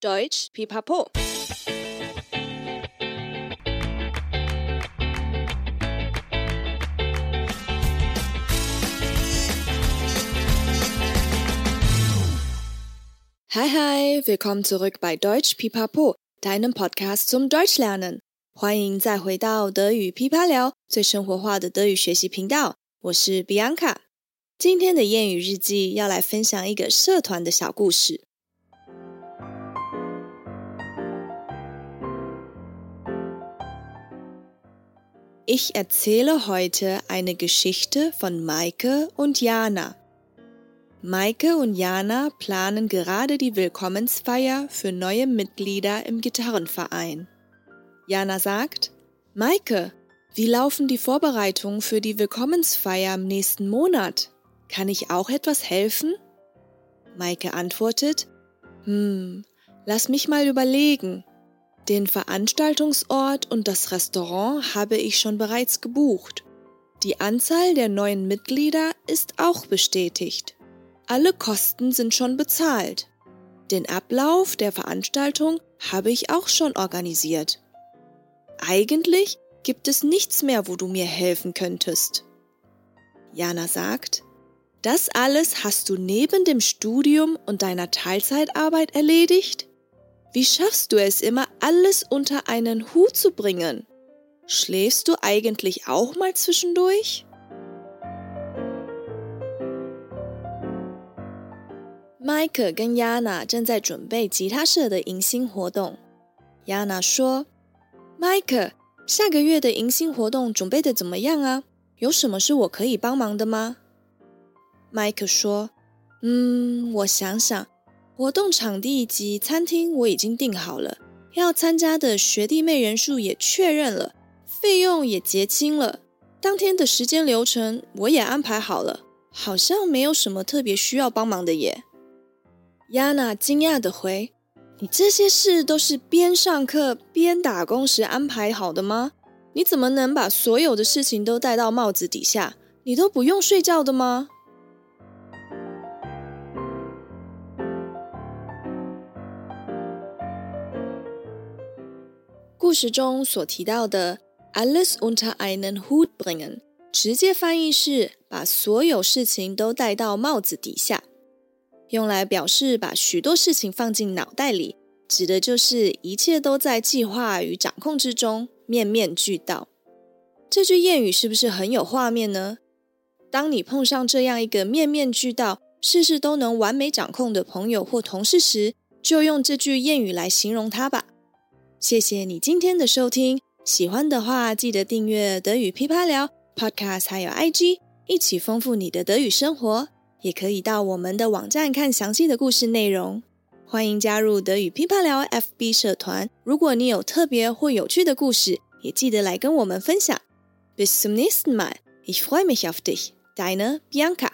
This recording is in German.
Deutsch Pipapo. Hi, hi, willkommen zurück bei Deutsch Pipapo, deinem Podcast zum Deutschlernen. 欢迎再回到德语噼啪聊，最生活化的德语学习频道。我是 Bianca。今天的谚语日记要来分享一个社团的小故事。 Ich erzähle heute eine Geschichte von Maike und Jana. Maike und Jana planen gerade die Willkommensfeier für neue Mitglieder im Gitarrenverein. Jana sagt, Maike, wie laufen die Vorbereitungen für die Willkommensfeier im nächsten Monat? Kann ich auch etwas helfen? Maike antwortet, Hm, lass mich mal überlegen. Den Veranstaltungsort und das Restaurant habe ich schon bereits gebucht. Die Anzahl der neuen Mitglieder ist auch bestätigt. Alle Kosten sind schon bezahlt. Den Ablauf der Veranstaltung habe ich auch schon organisiert. Eigentlich gibt es nichts mehr, wo du mir helfen könntest. Jana sagt, das alles hast du neben dem Studium und deiner Teilzeitarbeit erledigt? Wie schaffst du es immer, alles unter einen Hut zu bringen? Schläfst du eigentlich auch mal zwischendurch? Mike 跟 Yana 正在准备吉他社的迎新活动。Yana 说：“Mike，下个月的迎新活动准备的怎么样啊？有什么是我可以帮忙的吗？”Mike 说：“嗯，我想想， 活动场地及餐厅我已经订好了，要参加的学弟妹人数也确认了，费用也结清了，当天的时间流程我也安排好了，好像没有什么特别需要帮忙的耶。” Yana 惊讶的回：“你这些事都是边上课边打工时安排好的吗？你怎么能把所有的事情都戴到帽子底下？你都不用睡觉的吗？”故事中所提到的 “alles unter einen Hut bringen”，直接翻译是把所有事情都戴到帽子底下。用来表示把许多事情放进脑袋里，指的就是一切都在计划与掌控之中，面面俱到。这句谚语是不是很有画面呢？当你碰上这样一个面面俱到、事事都能完美掌控的朋友或同事时，就用这句谚语来形容他吧。谢谢你今天的收听，喜欢的话记得订阅德语噼啪聊 Podcast，还有 IG，一起丰富你的德语生活。也可以到我们的网站看详细的故事内容。欢迎加入德语噼啪聊 FB 社团。如果你有特别或有趣的故事，也记得来跟我们分享。Bis zum nächsten Mal. Ich freue mich auf dich. Deine Bianca.